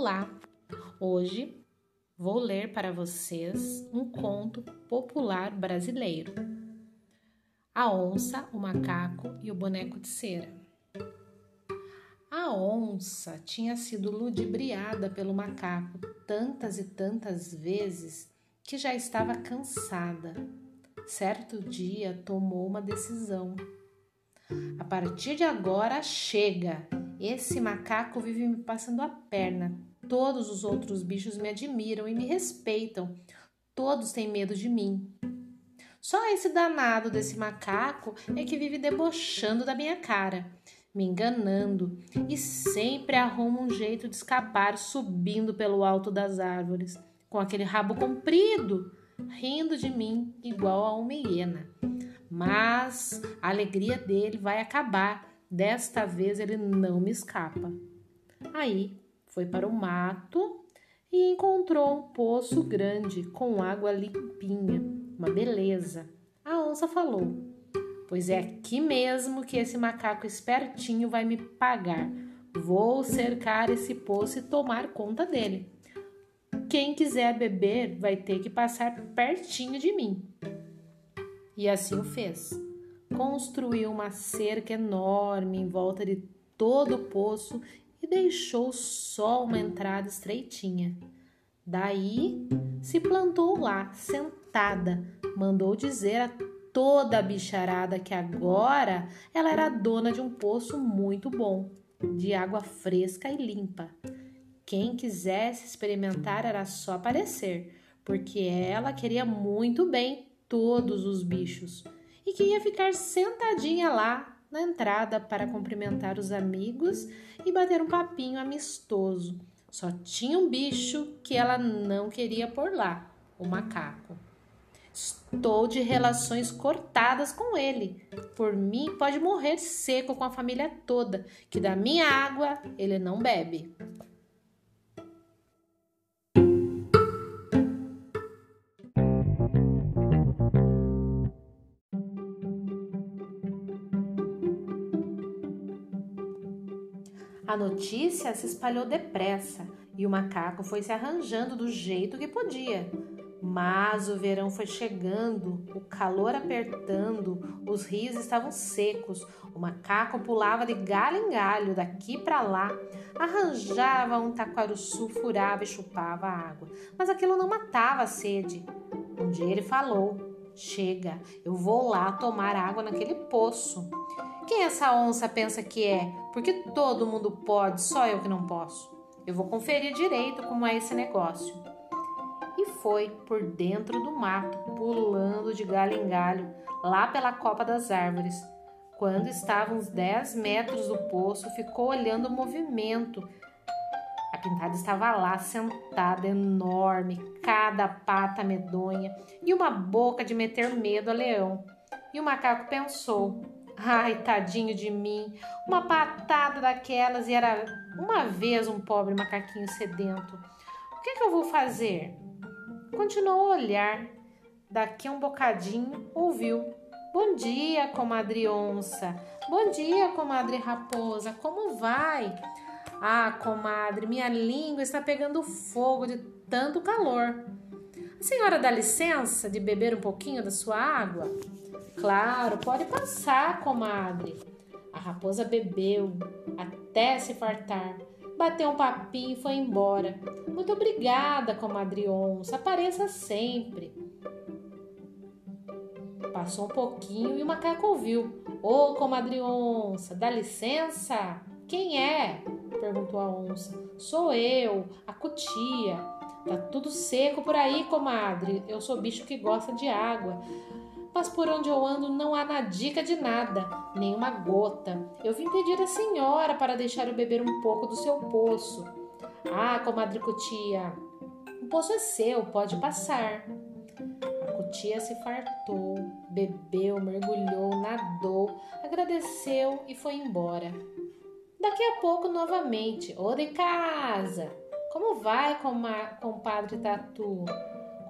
Olá! Hoje vou ler para vocês um conto popular brasileiro: A Onça, o Macaco e o Boneco de Cera. A onça tinha sido ludibriada pelo macaco tantas e tantas vezes que já estava cansada. Certo dia tomou uma decisão. A partir de agora chega! Esse macaco vive me passando a perna. Todos os outros bichos me admiram e me respeitam. Todos têm medo de mim. Só esse danado desse macaco é que vive debochando da minha cara, me enganando e sempre arruma um jeito de escapar subindo pelo alto das árvores, com aquele rabo comprido, rindo de mim igual a uma hiena. Mas a alegria dele vai acabar Desta vez ele não me escapa. Aí foi para o mato e encontrou um poço grande com água limpinha, uma beleza. A onça falou: Pois é aqui mesmo que esse macaco espertinho vai me pagar. Vou cercar esse poço e tomar conta dele. Quem quiser beber vai ter que passar pertinho de mim. E assim o fez construiu uma cerca enorme em volta de todo o poço e deixou só uma entrada estreitinha. Daí se plantou lá, sentada, mandou dizer a toda a bicharada que agora ela era dona de um poço muito bom, de água fresca e limpa. Quem quisesse experimentar era só aparecer, porque ela queria muito bem todos os bichos e que ia ficar sentadinha lá na entrada para cumprimentar os amigos e bater um papinho amistoso. Só tinha um bicho que ela não queria por lá, o macaco. Estou de relações cortadas com ele. Por mim, pode morrer seco com a família toda, que da minha água ele não bebe. A notícia se espalhou depressa e o macaco foi se arranjando do jeito que podia. Mas o verão foi chegando, o calor apertando, os rios estavam secos, o macaco pulava de galho em galho, daqui para lá, arranjava um taquaruçu, furava e chupava a água. Mas aquilo não matava a sede. Um dia ele falou: Chega, eu vou lá tomar água naquele poço. Quem essa onça pensa que é? Porque todo mundo pode, só eu que não posso. Eu vou conferir direito como é esse negócio. E foi por dentro do mato, pulando de galho em galho, lá pela copa das árvores. Quando estava uns 10 metros do poço, ficou olhando o movimento a pintada estava lá, sentada, enorme, cada pata medonha e uma boca de meter medo a leão. E o macaco pensou: ai, tadinho de mim, uma patada daquelas e era uma vez um pobre macaquinho sedento. O que, que eu vou fazer? Continuou a olhar. Daqui a um bocadinho ouviu: Bom dia, comadre onça. Bom dia, comadre raposa. Como vai? Ah, comadre, minha língua está pegando fogo de tanto calor. A senhora dá licença de beber um pouquinho da sua água? Claro, pode passar, comadre. A raposa bebeu até se fartar, bateu um papinho e foi embora. Muito obrigada, comadre onça. Apareça sempre. Passou um pouquinho e o macaco ouviu. Ô, oh, comadre onça, dá licença? Quem é? perguntou a onça. Sou eu, a cutia. Tá tudo seco por aí, comadre. Eu sou bicho que gosta de água. Mas por onde eu ando não há nadica de nada, nem uma gota. Eu vim pedir à senhora para deixar eu beber um pouco do seu poço. Ah, comadre Cutia, o poço é seu, pode passar. A Cutia se fartou, bebeu, mergulhou, nadou, agradeceu e foi embora. Daqui a pouco, novamente. Ô de casa! Como vai, compadre Tatu?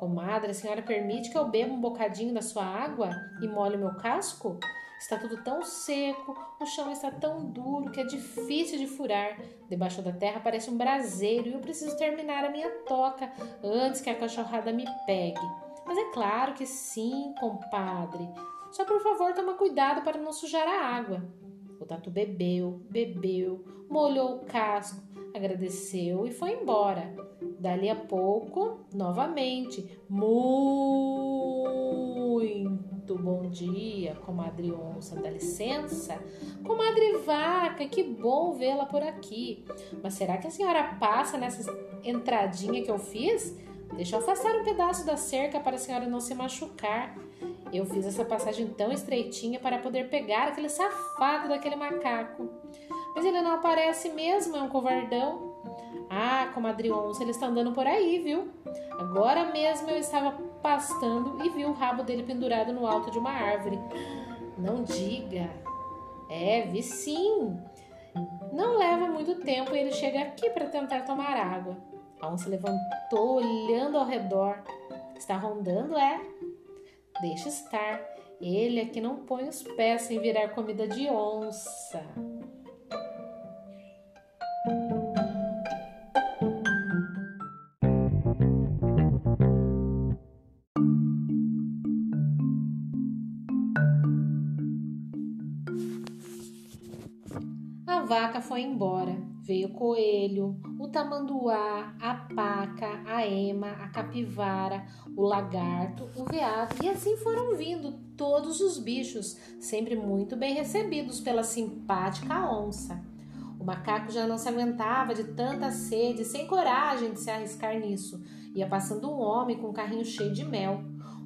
Comadre, a senhora permite que eu beba um bocadinho da sua água e molhe meu casco? Está tudo tão seco, o chão está tão duro que é difícil de furar. Debaixo da terra parece um braseiro e eu preciso terminar a minha toca antes que a cachorrada me pegue. Mas é claro que sim, compadre. Só por favor, toma cuidado para não sujar a água. Tatu bebeu, bebeu, molhou o casco, agradeceu e foi embora. Dali a pouco, novamente, muito bom dia, comadre onça, dá licença? Comadre vaca, que bom vê-la por aqui. Mas será que a senhora passa nessa entradinha que eu fiz? Deixa eu afastar um pedaço da cerca para a senhora não se machucar. Eu fiz essa passagem tão estreitinha para poder pegar aquele safado daquele macaco. Mas ele não aparece mesmo, é um covardão. Ah, comadre onça, ele está andando por aí, viu? Agora mesmo eu estava pastando e vi o rabo dele pendurado no alto de uma árvore. Não diga. É, vi sim. Não leva muito tempo e ele chega aqui para tentar tomar água. A onça levantou, olhando ao redor. Está rondando, é? Deixa estar. Ele é que não põe os pés sem virar comida de onça. A vaca foi embora. Veio o coelho, o tamanduá, a paca, a ema, a capivara, o lagarto, o veado e assim foram vindo todos os bichos, sempre muito bem recebidos pela simpática onça. O macaco já não se aguentava de tanta sede, sem coragem de se arriscar nisso. Ia passando um homem com um carrinho cheio de mel.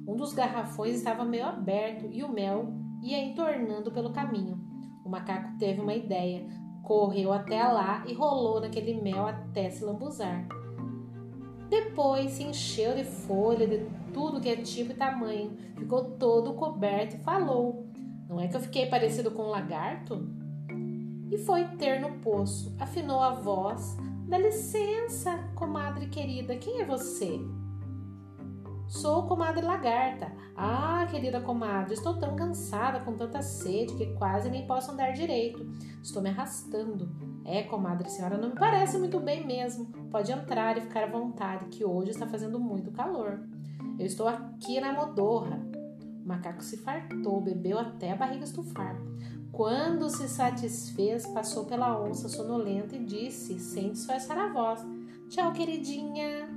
Um dos garrafões estava meio aberto e o mel ia entornando pelo caminho. O macaco teve uma ideia. Correu até lá e rolou naquele mel até se lambuzar. Depois se encheu de folha de tudo que é tipo e tamanho, ficou todo coberto e falou: Não é que eu fiquei parecido com um lagarto? E foi ter no poço, afinou a voz: Dá licença, comadre querida, quem é você? Sou comadre lagarta. Ah, querida comadre, estou tão cansada com tanta sede que quase nem posso andar direito. Estou me arrastando. É, comadre, senhora não me parece muito bem mesmo. Pode entrar e ficar à vontade, que hoje está fazendo muito calor. Eu estou aqui na modorra. O macaco se fartou, bebeu até a barriga estufar. Quando se satisfez, passou pela onça sonolenta e disse, sem disfarçar a voz: Tchau, queridinha.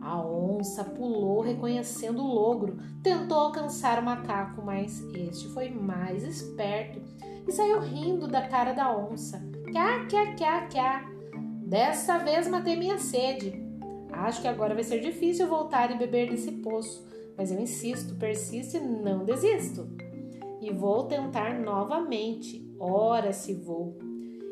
A onça pulou, reconhecendo o logro, tentou alcançar o macaco, mas este foi mais esperto e saiu rindo da cara da onça. Cá, cá, cá, cá. Dessa vez matei minha sede. Acho que agora vai ser difícil voltar e beber desse poço, mas eu insisto, persisto e não desisto. E vou tentar novamente, ora se vou.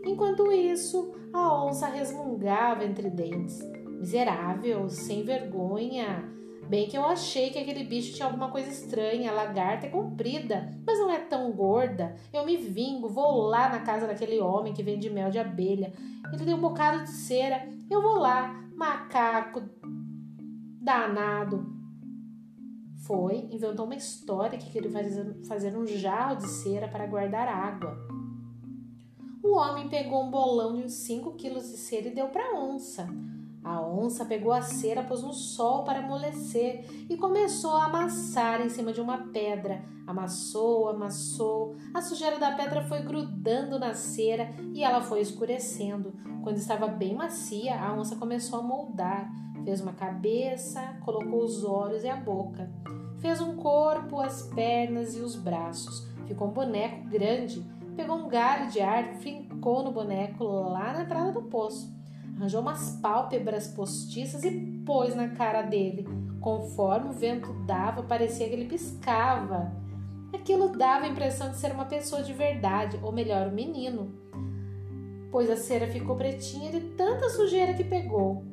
Enquanto isso, a onça resmungava entre dentes. Miserável, sem vergonha. Bem que eu achei que aquele bicho tinha alguma coisa estranha. A lagarta é comprida, mas não é tão gorda. Eu me vingo, vou lá na casa daquele homem que vende mel de abelha. Ele tem um bocado de cera. Eu vou lá, macaco danado. Foi, inventou uma história que queria fazer um jarro de cera para guardar água. O homem pegou um bolão de uns 5 quilos de cera e deu para a onça. A onça pegou a cera, pôs no sol para amolecer e começou a amassar em cima de uma pedra. Amassou, amassou, a sujeira da pedra foi grudando na cera e ela foi escurecendo. Quando estava bem macia, a onça começou a moldar. Fez uma cabeça, colocou os olhos e a boca. Fez um corpo, as pernas e os braços. Ficou um boneco grande. Pegou um galho de árvore, fincou no boneco lá na entrada do poço arranjou umas pálpebras postiças e pôs na cara dele. Conforme o vento dava, parecia que ele piscava. Aquilo dava a impressão de ser uma pessoa de verdade, ou melhor, um menino, pois a cera ficou pretinha de tanta sujeira que pegou.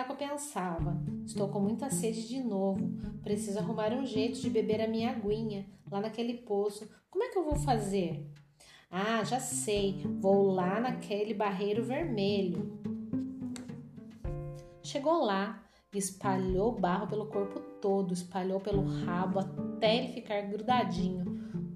Isso, o macaco pensava: Estou com muita sede de novo. Preciso arrumar um jeito de beber a minha aguinha lá naquele poço. Como é que eu vou fazer? Ah, já sei. Vou lá naquele barreiro vermelho. Chegou lá, espalhou barro pelo corpo todo, espalhou pelo rabo até ele ficar grudadinho,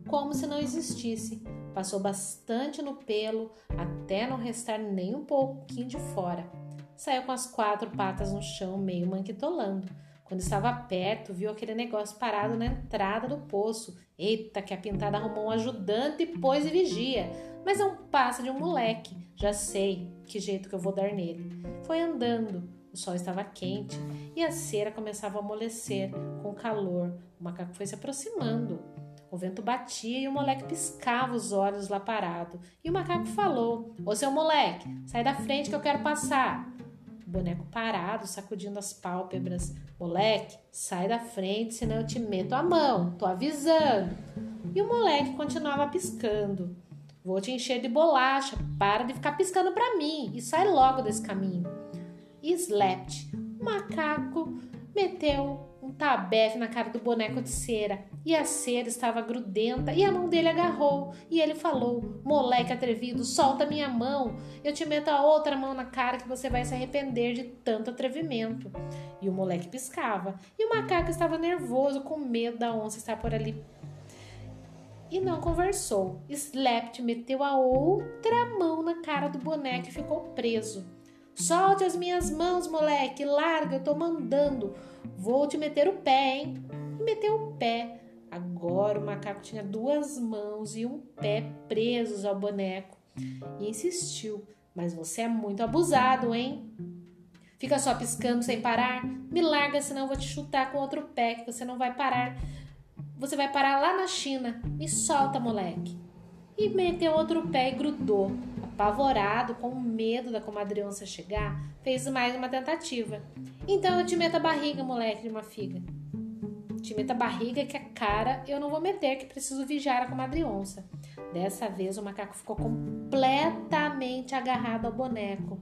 como se não existisse. Passou bastante no pelo até não restar nem um pouquinho de fora. Saiu com as quatro patas no chão, meio manquitolando. Quando estava perto, viu aquele negócio parado na entrada do poço. Eita, que a pintada arrumou um ajudante e pôs e vigia. Mas é um passo de um moleque. Já sei que jeito que eu vou dar nele. Foi andando. O sol estava quente e a cera começava a amolecer com calor. O macaco foi se aproximando. O vento batia e o moleque piscava os olhos lá parado. E o macaco falou: Ô seu moleque, sai da frente que eu quero passar. Boneco parado, sacudindo as pálpebras. Moleque, sai da frente, senão eu te meto a mão. Tô avisando. E o moleque continuava piscando. Vou te encher de bolacha. Para de ficar piscando para mim e sai logo desse caminho. E Slapt, o macaco, meteu um tabefe na cara do boneco de cera e a cera estava grudenta e a mão dele agarrou e ele falou: Moleque atrevido, solta minha mão, eu te meto a outra mão na cara que você vai se arrepender de tanto atrevimento. E o moleque piscava e o macaco estava nervoso, com medo da onça estar por ali. E não conversou. Slept meteu a outra mão na cara do boneco e ficou preso. Solte as minhas mãos, moleque, larga, eu tô mandando. Vou te meter o pé, hein? E meteu o pé. Agora o macaco tinha duas mãos e um pé presos ao boneco e insistiu: Mas você é muito abusado, hein? Fica só piscando sem parar? Me larga, senão eu vou te chutar com outro pé que você não vai parar. Você vai parar lá na China. Me solta, moleque. E meteu outro pé e grudou. Apavorado, com medo da comadre onça chegar, fez mais uma tentativa. Então eu te meto a barriga, moleque de uma figa. Te a barriga que a cara eu não vou meter, que preciso vigiar a comadre onça. Dessa vez o macaco ficou completamente agarrado ao boneco.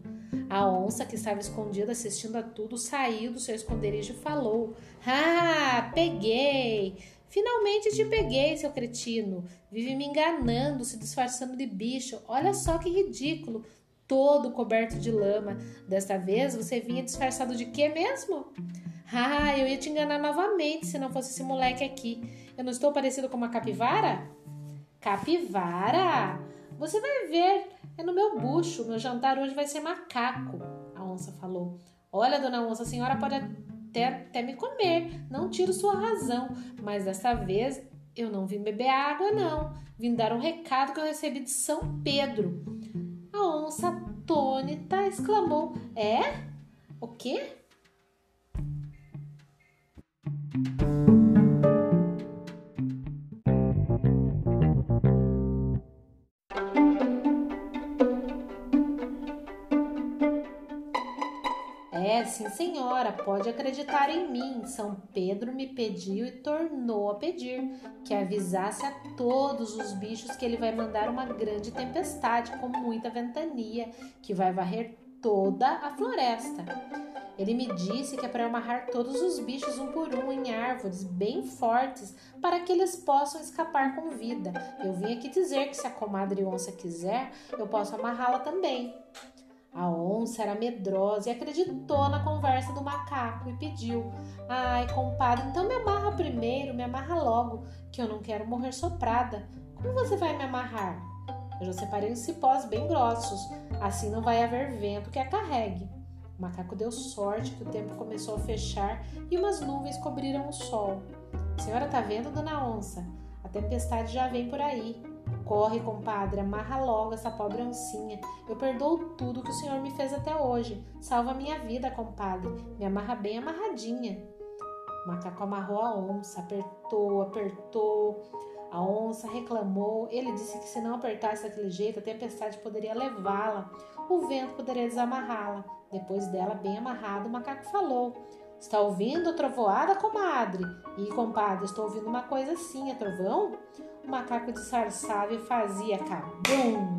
A onça, que estava escondida assistindo a tudo, saiu do seu esconderijo e falou: Ah, peguei! Finalmente te peguei, seu cretino. Vive me enganando, se disfarçando de bicho. Olha só que ridículo. Todo coberto de lama. Desta vez você vinha disfarçado de quê mesmo? Ah, eu ia te enganar novamente se não fosse esse moleque aqui. Eu não estou parecido com uma capivara? Capivara? Você vai ver. É no meu bucho. Meu jantar hoje vai ser macaco. A onça falou. Olha, dona onça, a senhora pode até, até me comer, não tiro sua razão, mas dessa vez eu não vim beber água, não. Vim dar um recado que eu recebi de São Pedro. A onça atônita exclamou: É? O quê? Sim, senhora, pode acreditar em mim. São Pedro me pediu e tornou a pedir que avisasse a todos os bichos que ele vai mandar uma grande tempestade com muita ventania que vai varrer toda a floresta. Ele me disse que é para amarrar todos os bichos um por um em árvores bem fortes para que eles possam escapar com vida. Eu vim aqui dizer que se a comadre onça quiser, eu posso amarrá-la também. A onça era medrosa e acreditou na conversa do macaco e pediu: Ai, compadre, então me amarra primeiro, me amarra logo, que eu não quero morrer soprada. Como você vai me amarrar? Eu já separei os cipós bem grossos, assim não vai haver vento que a carregue. O macaco deu sorte que o tempo começou a fechar e umas nuvens cobriram o sol. A senhora tá vendo, dona onça? A tempestade já vem por aí. Corre, compadre, amarra logo essa pobre oncinha. Eu perdoo tudo que o senhor me fez até hoje. Salva minha vida, compadre. Me amarra bem amarradinha. O macaco amarrou a onça, apertou, apertou. A onça reclamou. Ele disse que se não apertasse daquele jeito, a tempestade poderia levá-la. O vento poderia desamarrá-la. Depois dela, bem amarrado, o macaco falou: Está ouvindo trovoada, comadre? E, compadre, estou ouvindo uma coisa assim, é trovão? O macaco disfarçava e fazia cabum.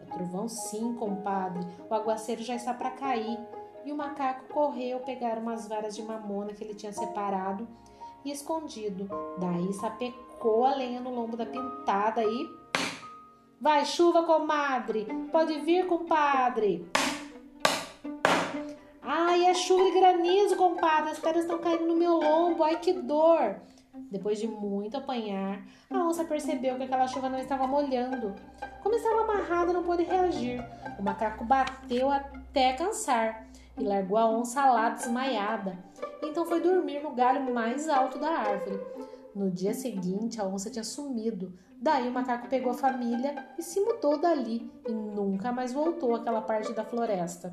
É trovão sim, compadre. O aguaceiro já está para cair. e o macaco correu pegar umas varas de mamona que ele tinha separado e escondido. Daí sapecou a lenha no lombo da pintada e. Vai, chuva, comadre! Pode vir, compadre! Ai, é chuva e granizo, compadre! As pedras estão caindo no meu lombo! Ai, que dor! Depois de muito apanhar, a onça percebeu que aquela chuva não estava molhando. Como estava amarrada, não pôde reagir. O macaco bateu até cansar e largou a onça lá desmaiada. Então foi dormir no galho mais alto da árvore. No dia seguinte, a onça tinha sumido. Daí o macaco pegou a família e se mudou dali e nunca mais voltou àquela parte da floresta.